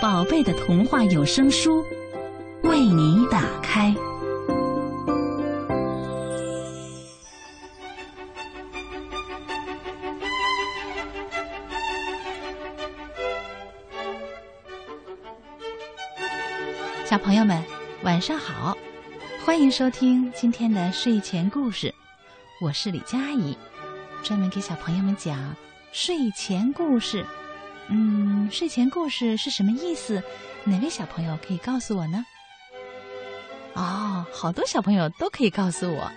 宝贝的童话有声书为你打开。小朋友们，晚上好，欢迎收听今天的睡前故事。我是李佳怡，专门给小朋友们讲睡前故事。嗯，睡前故事是什么意思？哪位小朋友可以告诉我呢？哦，好多小朋友都可以告诉我，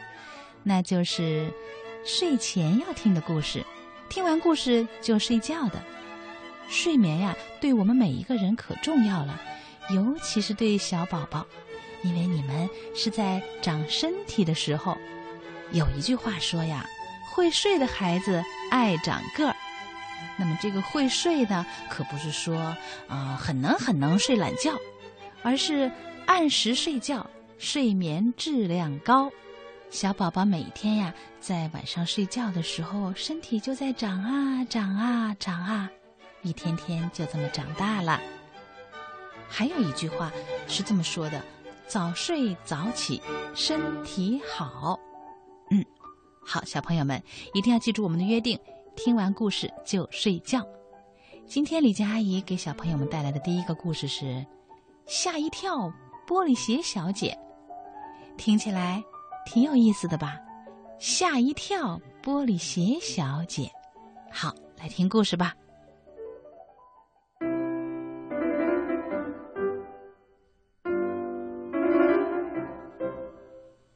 那就是睡前要听的故事，听完故事就睡觉的。睡眠呀，对我们每一个人可重要了。尤其是对小宝宝，因为你们是在长身体的时候。有一句话说呀，会睡的孩子爱长个儿。那么这个会睡呢，可不是说啊很能很能睡懒觉，而是按时睡觉，睡眠质量高。小宝宝每天呀，在晚上睡觉的时候，身体就在长啊长啊长啊，一天天就这么长大了。还有一句话是这么说的：“早睡早起，身体好。”嗯，好，小朋友们一定要记住我们的约定，听完故事就睡觉。今天李佳阿姨给小朋友们带来的第一个故事是《吓一跳玻璃鞋小姐》，听起来挺有意思的吧？吓一跳玻璃鞋小姐，好，来听故事吧。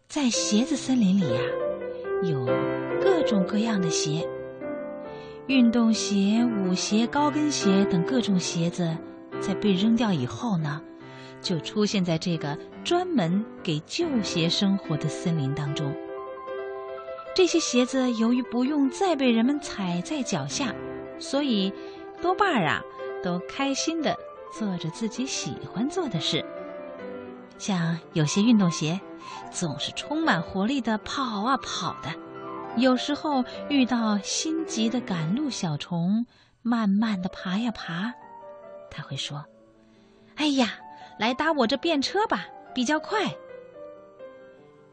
在鞋子森林里呀，有各种各样的鞋，运动鞋、舞鞋、高跟鞋等各种鞋子，在被扔掉以后呢，就出现在这个专门给旧鞋生活的森林当中。这些鞋子由于不用再被人们踩在脚下，所以多半儿啊，都开心的做着自己喜欢做的事。像有些运动鞋，总是充满活力的跑啊跑的；有时候遇到心急的赶路小虫，慢慢的爬呀爬。他会说：“哎呀，来搭我这便车吧，比较快。”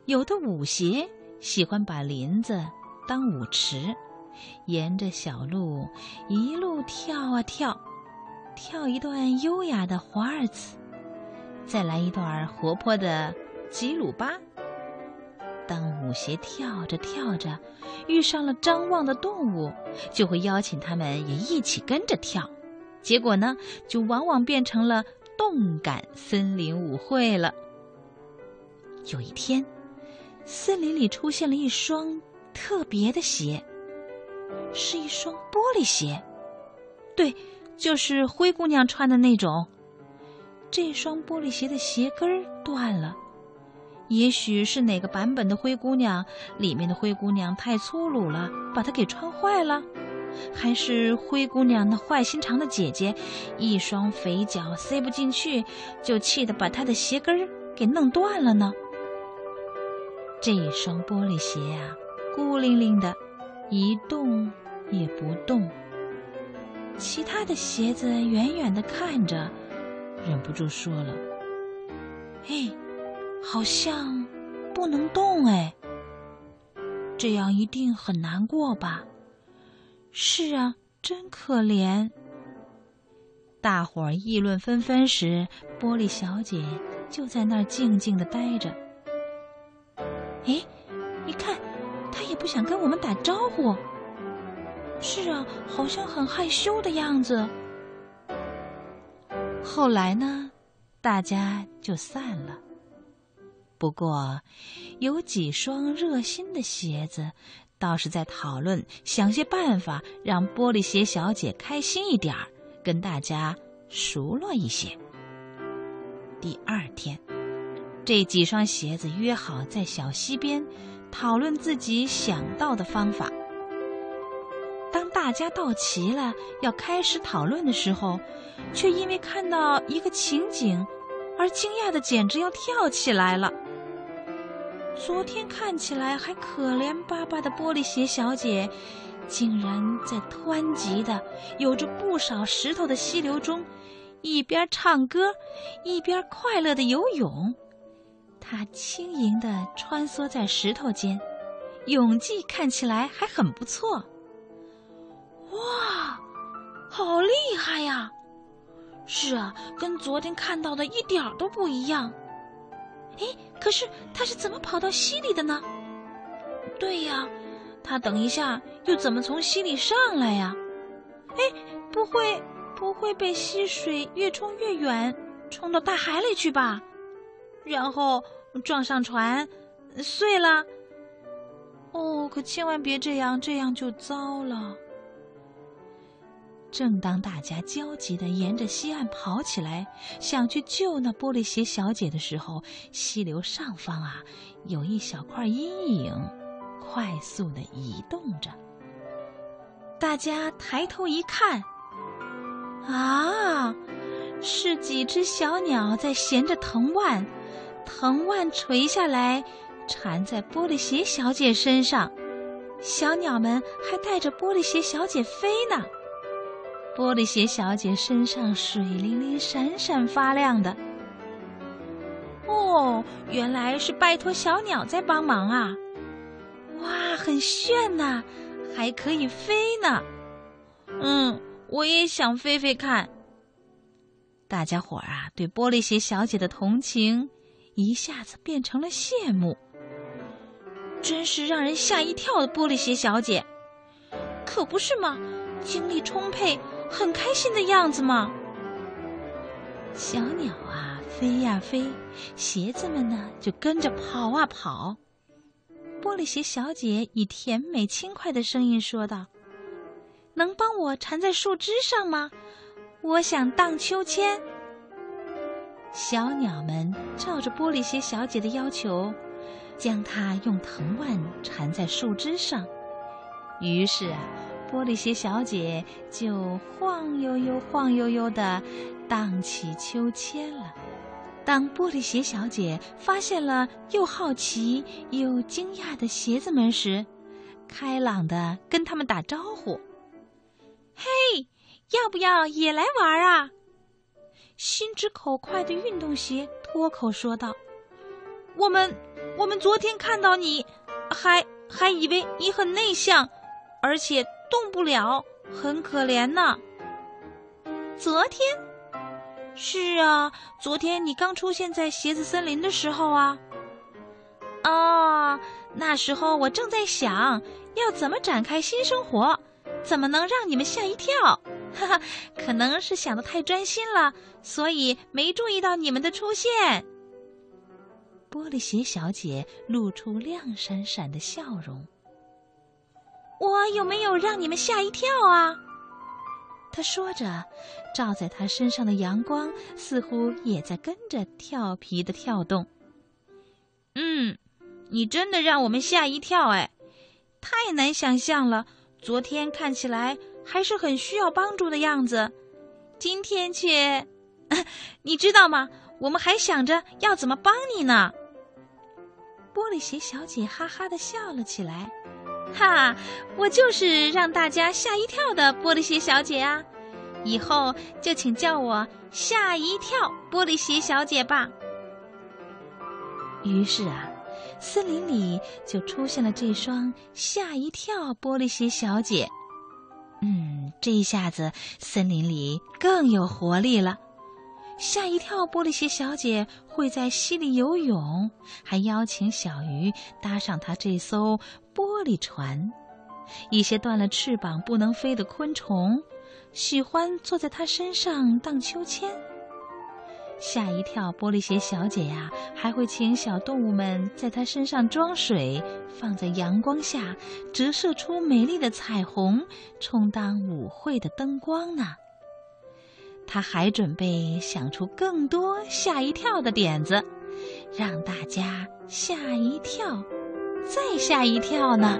有的舞鞋喜欢把林子当舞池，沿着小路一路跳啊跳，跳一段优雅的华尔兹。再来一段活泼的吉鲁巴。当舞鞋跳着跳着，遇上了张望的动物，就会邀请他们也一起跟着跳。结果呢，就往往变成了动感森林舞会了。有一天，森林里出现了一双特别的鞋，是一双玻璃鞋。对，就是灰姑娘穿的那种。这双玻璃鞋的鞋跟儿断了，也许是哪个版本的灰姑娘里面的灰姑娘太粗鲁了，把它给穿坏了；还是灰姑娘那坏心肠的姐姐，一双肥脚塞不进去，就气得把她的鞋跟儿给弄断了呢？这一双玻璃鞋呀，孤零零的，一动也不动。其他的鞋子远远的看着。忍不住说了：“嘿，好像不能动哎，这样一定很难过吧？是啊，真可怜。”大伙儿议论纷纷时，玻璃小姐就在那儿静静的待着。哎，你看，她也不想跟我们打招呼。是啊，好像很害羞的样子。后来呢，大家就散了。不过，有几双热心的鞋子，倒是在讨论想些办法让玻璃鞋小姐开心一点儿，跟大家熟络一些。第二天，这几双鞋子约好在小溪边讨论自己想到的方法。当大家到齐了，要开始讨论的时候，却因为看到一个情景，而惊讶的简直要跳起来了。昨天看起来还可怜巴巴的玻璃鞋小姐，竟然在湍急的、有着不少石头的溪流中，一边唱歌，一边快乐的游泳。她轻盈的穿梭在石头间，泳技看起来还很不错。哇，好厉害呀！是啊，跟昨天看到的一点儿都不一样。哎，可是他是怎么跑到溪里的呢？对呀，他等一下又怎么从溪里上来呀？哎，不会不会被溪水越冲越远，冲到大海里去吧？然后撞上船，碎了。哦，可千万别这样，这样就糟了。正当大家焦急地沿着溪岸跑起来，想去救那玻璃鞋小姐的时候，溪流上方啊，有一小块阴影，快速地移动着。大家抬头一看，啊，是几只小鸟在衔着藤蔓，藤蔓垂下来，缠在玻璃鞋小姐身上，小鸟们还带着玻璃鞋小姐飞呢。玻璃鞋小姐身上水灵灵、闪闪发亮的。哦，原来是拜托小鸟在帮忙啊！哇，很炫呐，还可以飞呢。嗯，我也想飞飞看。大家伙儿啊，对玻璃鞋小姐的同情一下子变成了羡慕。真是让人吓一跳的玻璃鞋小姐，可不是吗？精力充沛。很开心的样子嘛。小鸟啊，飞呀飞，鞋子们呢就跟着跑啊跑。玻璃鞋小姐以甜美轻快的声音说道：“能帮我缠在树枝上吗？我想荡秋千。”小鸟们照着玻璃鞋小姐的要求，将它用藤蔓缠在树枝上。于是啊。玻璃鞋小姐就晃悠悠、晃悠悠的荡起秋千了。当玻璃鞋小姐发现了又好奇又惊讶的鞋子们时，开朗的跟他们打招呼：“嘿，要不要也来玩啊？”心直口快的运动鞋脱口说道：“我们，我们昨天看到你，还还以为你很内向，而且……”动不了，很可怜呢。昨天，是啊，昨天你刚出现在鞋子森林的时候啊。哦，那时候我正在想要怎么展开新生活，怎么能让你们吓一跳？哈哈，可能是想的太专心了，所以没注意到你们的出现。玻璃鞋小姐露出亮闪闪的笑容。我有没有让你们吓一跳啊？他说着，照在他身上的阳光似乎也在跟着调皮的跳动。嗯，你真的让我们吓一跳哎！太难想象了，昨天看起来还是很需要帮助的样子，今天却…… 你知道吗？我们还想着要怎么帮你呢。玻璃鞋小姐哈哈的笑了起来。哈，我就是让大家吓一跳的玻璃鞋小姐啊！以后就请叫我吓一跳玻璃鞋小姐吧。于是啊，森林里就出现了这双吓一跳玻璃鞋小姐。嗯，这一下子森林里更有活力了。吓一跳玻璃鞋小姐会在溪里游泳，还邀请小鱼搭上她这艘。玻璃船，一些断了翅膀不能飞的昆虫，喜欢坐在它身上荡秋千。吓一跳，玻璃鞋小姐呀，还会请小动物们在它身上装水，放在阳光下折射出美丽的彩虹，充当舞会的灯光呢。他还准备想出更多吓一跳的点子，让大家吓一跳，再吓一跳呢。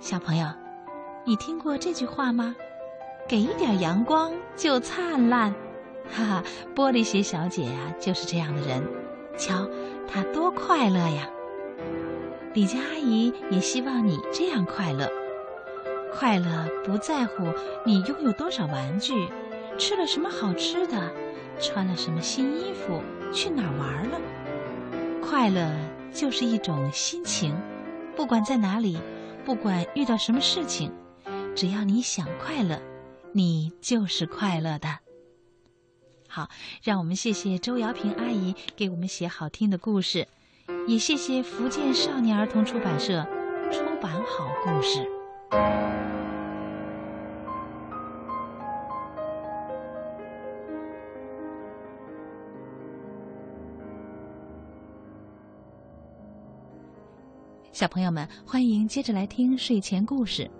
小朋友，你听过这句话吗？给一点阳光就灿烂，哈哈！玻璃鞋小姐呀，就是这样的人。瞧，她多快乐呀！李佳阿姨也希望你这样快乐。快乐不在乎你拥有多少玩具，吃了什么好吃的，穿了什么新衣服，去哪儿玩了。快乐就是一种心情，不管在哪里。不管遇到什么事情，只要你想快乐，你就是快乐的。好，让我们谢谢周瑶平阿姨给我们写好听的故事，也谢谢福建少年儿童出版社出版好故事。小朋友们，欢迎接着来听睡前故事。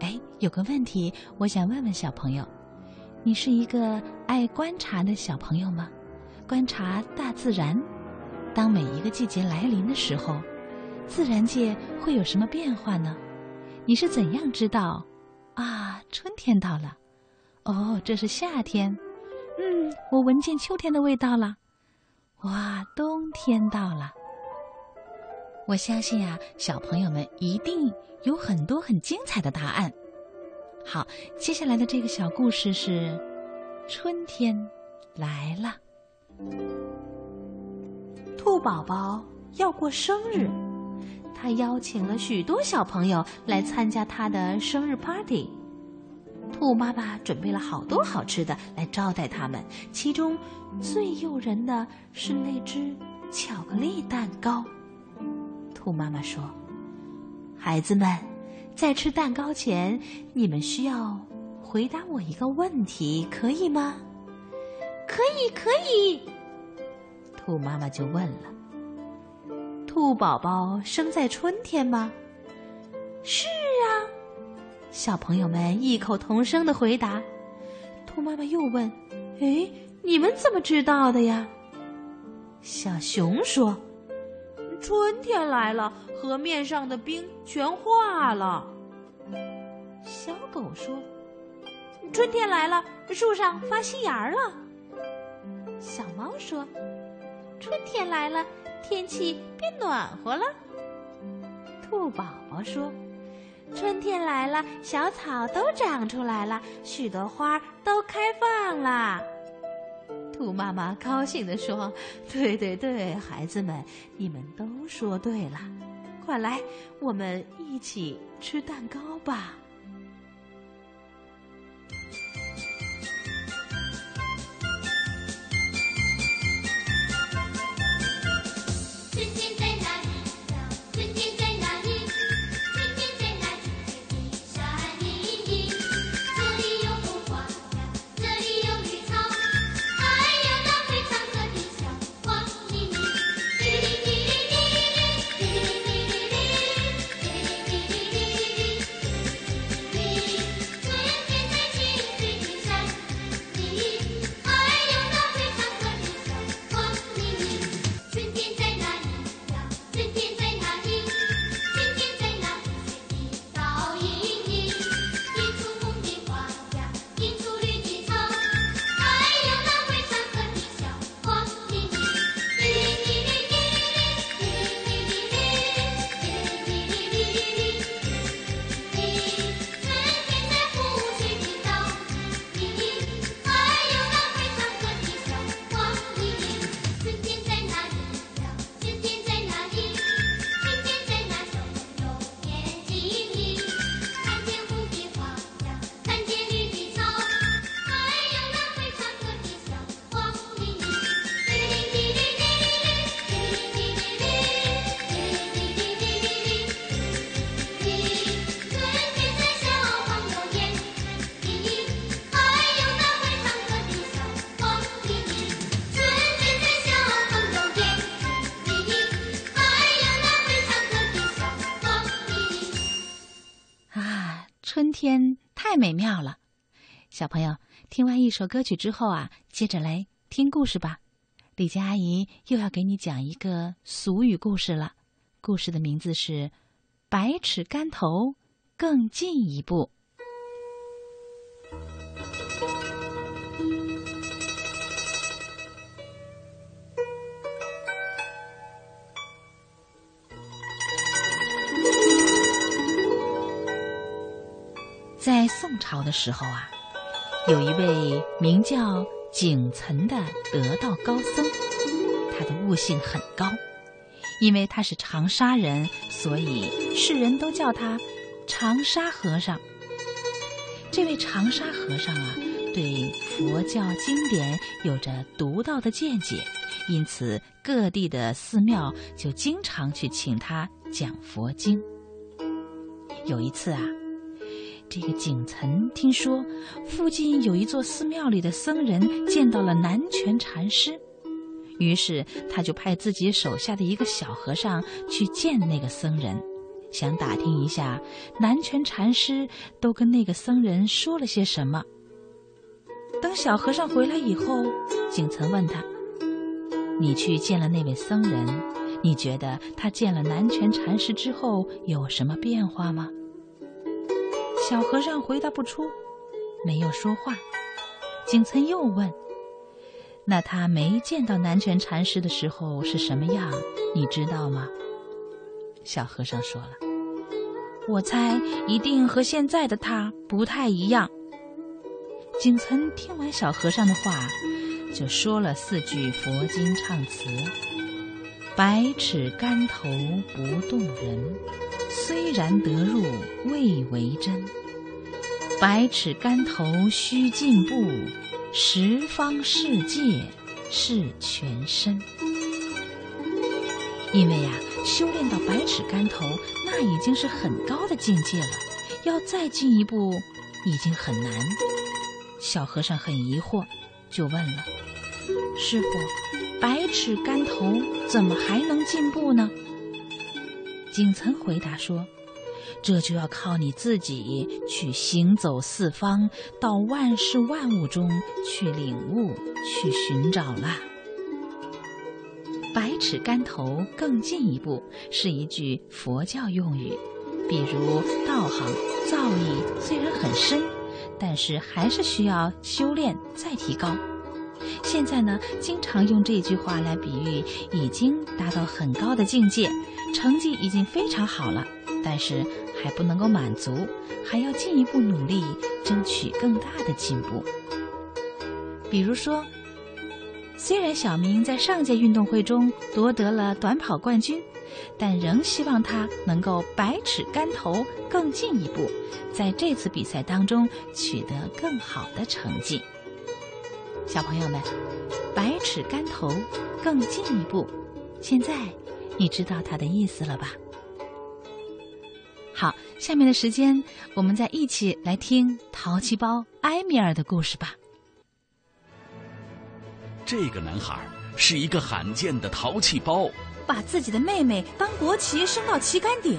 哎，有个问题，我想问问小朋友：你是一个爱观察的小朋友吗？观察大自然，当每一个季节来临的时候，自然界会有什么变化呢？你是怎样知道啊？春天到了，哦，这是夏天。嗯，我闻见秋天的味道了。哇，冬天到了。我相信啊，小朋友们一定有很多很精彩的答案。好，接下来的这个小故事是：春天来了。兔宝宝要过生日，他邀请了许多小朋友来参加他的生日 party。兔妈妈准备了好多好吃的来招待他们，其中最诱人的是那只巧克力蛋糕。兔妈妈说：“孩子们，在吃蛋糕前，你们需要回答我一个问题，可以吗？”“可以，可以。”兔妈妈就问了：“兔宝宝生在春天吗？”“是啊。”小朋友们异口同声的回答。兔妈妈又问：“哎，你们怎么知道的呀？”小熊说。春天来了，河面上的冰全化了。小狗说：“春天来了，树上发新芽了。”小猫说：“春天来了，天气变暖和了。”兔宝宝说：“春天来了，小草都长出来了，许多花都开放了。”兔妈妈高兴地说：“对对对，孩子们，你们都说对了，快来，我们一起吃蛋糕吧。”美妙了。小朋友，听完一首歌曲之后啊，接着来听故事吧。李佳阿姨又要给你讲一个俗语故事了，故事的名字是《百尺竿头更进一步》。在宋朝的时候啊，有一位名叫景岑的得道高僧，他的悟性很高，因为他是长沙人，所以世人都叫他长沙和尚。这位长沙和尚啊，对佛教经典有着独到的见解，因此各地的寺庙就经常去请他讲佛经。有一次啊。这个景岑听说附近有一座寺庙里的僧人见到了南泉禅师，于是他就派自己手下的一个小和尚去见那个僧人，想打听一下南泉禅师都跟那个僧人说了些什么。等小和尚回来以后，景岑问他：“你去见了那位僧人，你觉得他见了南泉禅师之后有什么变化吗？”小和尚回答不出，没有说话。景岑又问：“那他没见到南泉禅师的时候是什么样？你知道吗？”小和尚说了：“我猜一定和现在的他不太一样。”景岑听完小和尚的话，就说了四句佛经唱词：“百尺竿头不动人，虽然得入未为真。”百尺竿头须进步，十方世界是全身。因为呀，修炼到百尺竿头，那已经是很高的境界了，要再进一步，已经很难。小和尚很疑惑，就问了：“师傅，百尺竿头怎么还能进步呢？”景岑回答说。这就要靠你自己去行走四方，到万事万物中去领悟、去寻找啦。百尺竿头更进一步是一句佛教用语，比如道行、造诣虽然很深，但是还是需要修炼再提高。现在呢，经常用这句话来比喻已经达到很高的境界，成绩已经非常好了。但是还不能够满足，还要进一步努力，争取更大的进步。比如说，虽然小明在上届运动会中夺得了短跑冠军，但仍希望他能够百尺竿头更进一步，在这次比赛当中取得更好的成绩。小朋友们，百尺竿头更进一步，现在你知道它的意思了吧？好，下面的时间，我们再一起来听淘气包埃米尔的故事吧。这个男孩是一个罕见的淘气包，把自己的妹妹当国旗升到旗杆顶，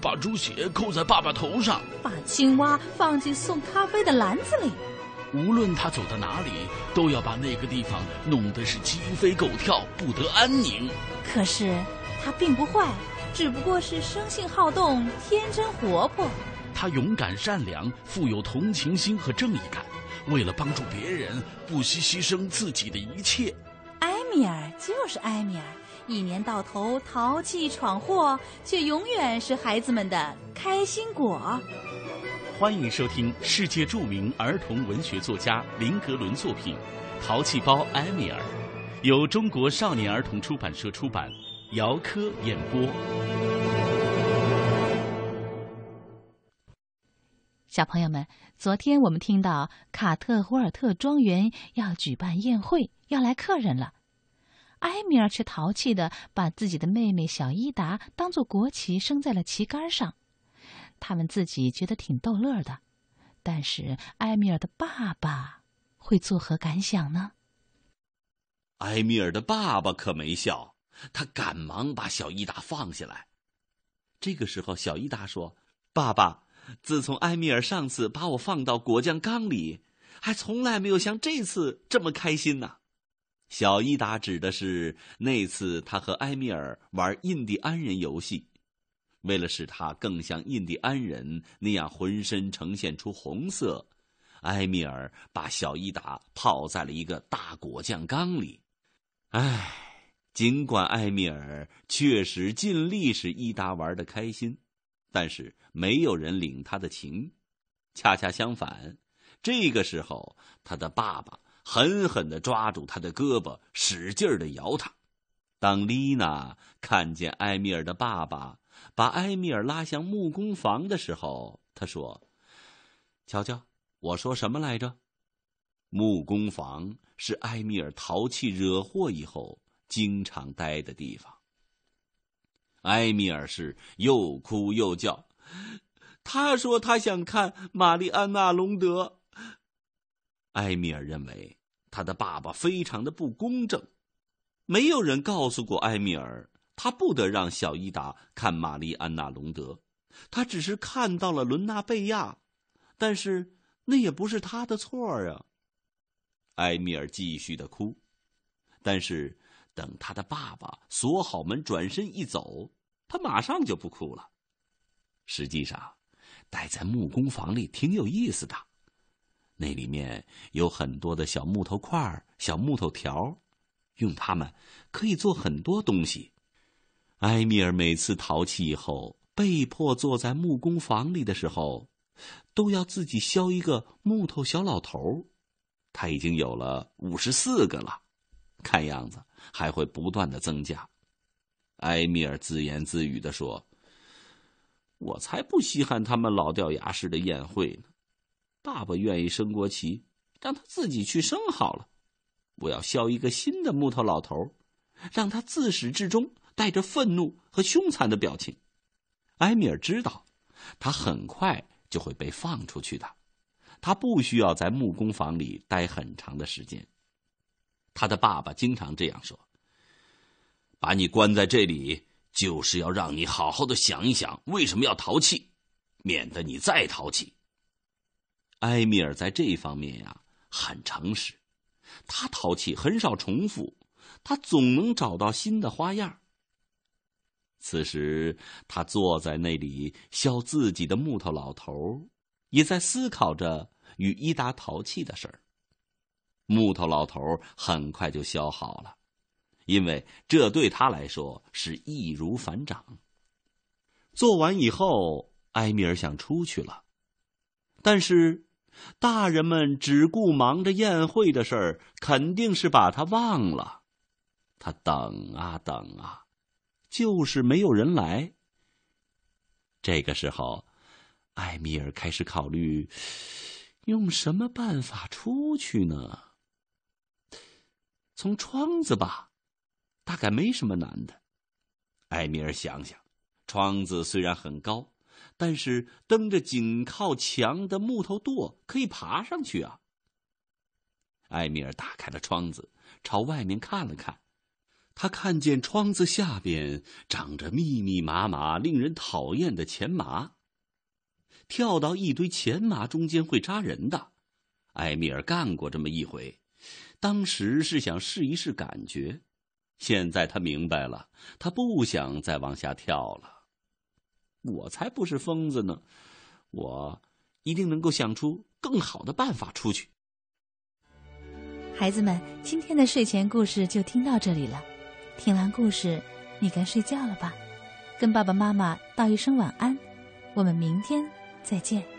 把猪血扣在爸爸头上，把青蛙放进送咖啡的篮子里。无论他走到哪里，都要把那个地方弄得是鸡飞狗跳，不得安宁。可是他并不坏。只不过是生性好动、天真活泼。他勇敢善良，富有同情心和正义感，为了帮助别人，不惜牺牲自己的一切。埃米尔就是埃米尔，一年到头淘气闯祸，却永远是孩子们的开心果。欢迎收听世界著名儿童文学作家林格伦作品《淘气包埃米尔》，由中国少年儿童出版社出版。姚科演播。小朋友们，昨天我们听到卡特霍尔特庄园要举办宴会，要来客人了。埃米尔却淘气的把自己的妹妹小伊达当做国旗升在了旗杆上，他们自己觉得挺逗乐的。但是埃米尔的爸爸会作何感想呢？埃米尔的爸爸可没笑。他赶忙把小伊达放下来。这个时候，小伊达说：“爸爸，自从埃米尔上次把我放到果酱缸里，还从来没有像这次这么开心呢。小伊达指的是那次他和埃米尔玩印第安人游戏，为了使他更像印第安人那样浑身呈现出红色，埃米尔把小伊达泡在了一个大果酱缸里。唉，尽管埃米尔确实尽力使伊达玩的开心，但是没有人领他的情。恰恰相反，这个时候他的爸爸。狠狠地抓住他的胳膊，使劲儿地摇他。当丽娜看见埃米尔的爸爸把埃米尔拉向木工房的时候，他说：“瞧瞧，我说什么来着？木工房是埃米尔淘气惹祸以后经常待的地方。”埃米尔是又哭又叫，他说他想看玛丽安娜·隆德。埃米尔认为。他的爸爸非常的不公正，没有人告诉过埃米尔，他不得让小伊达看玛丽安娜·隆德，他只是看到了伦纳贝亚，但是那也不是他的错啊。埃米尔继续的哭，但是等他的爸爸锁好门转身一走，他马上就不哭了。实际上，待在木工房里挺有意思的。那里面有很多的小木头块、小木头条，用它们可以做很多东西。埃米尔每次淘气以后，被迫坐在木工房里的时候，都要自己削一个木头小老头。他已经有了五十四个了，看样子还会不断的增加。埃米尔自言自语的说：“我才不稀罕他们老掉牙式的宴会呢。”爸爸愿意升国旗，让他自己去升好了。我要削一个新的木头老头，让他自始至终带着愤怒和凶残的表情。埃米尔知道，他很快就会被放出去的。他不需要在木工房里待很长的时间。他的爸爸经常这样说：“把你关在这里，就是要让你好好的想一想，为什么要淘气，免得你再淘气。”埃米尔在这方面呀很诚实，他淘气很少重复，他总能找到新的花样。此时，他坐在那里削自己的木头老头，也在思考着与伊达淘气的事儿。木头老头很快就削好了，因为这对他来说是易如反掌。做完以后，埃米尔想出去了，但是。大人们只顾忙着宴会的事儿，肯定是把他忘了。他等啊等啊，就是没有人来。这个时候，艾米尔开始考虑用什么办法出去呢？从窗子吧，大概没什么难的。艾米尔想想，窗子虽然很高。但是蹬着紧靠墙的木头垛可以爬上去啊！埃米尔打开了窗子，朝外面看了看，他看见窗子下边长着密密麻麻、令人讨厌的钱麻。跳到一堆钱麻中间会扎人的，埃米尔干过这么一回，当时是想试一试感觉，现在他明白了，他不想再往下跳了。我才不是疯子呢，我一定能够想出更好的办法出去。孩子们，今天的睡前故事就听到这里了。听完故事，你该睡觉了吧？跟爸爸妈妈道一声晚安，我们明天再见。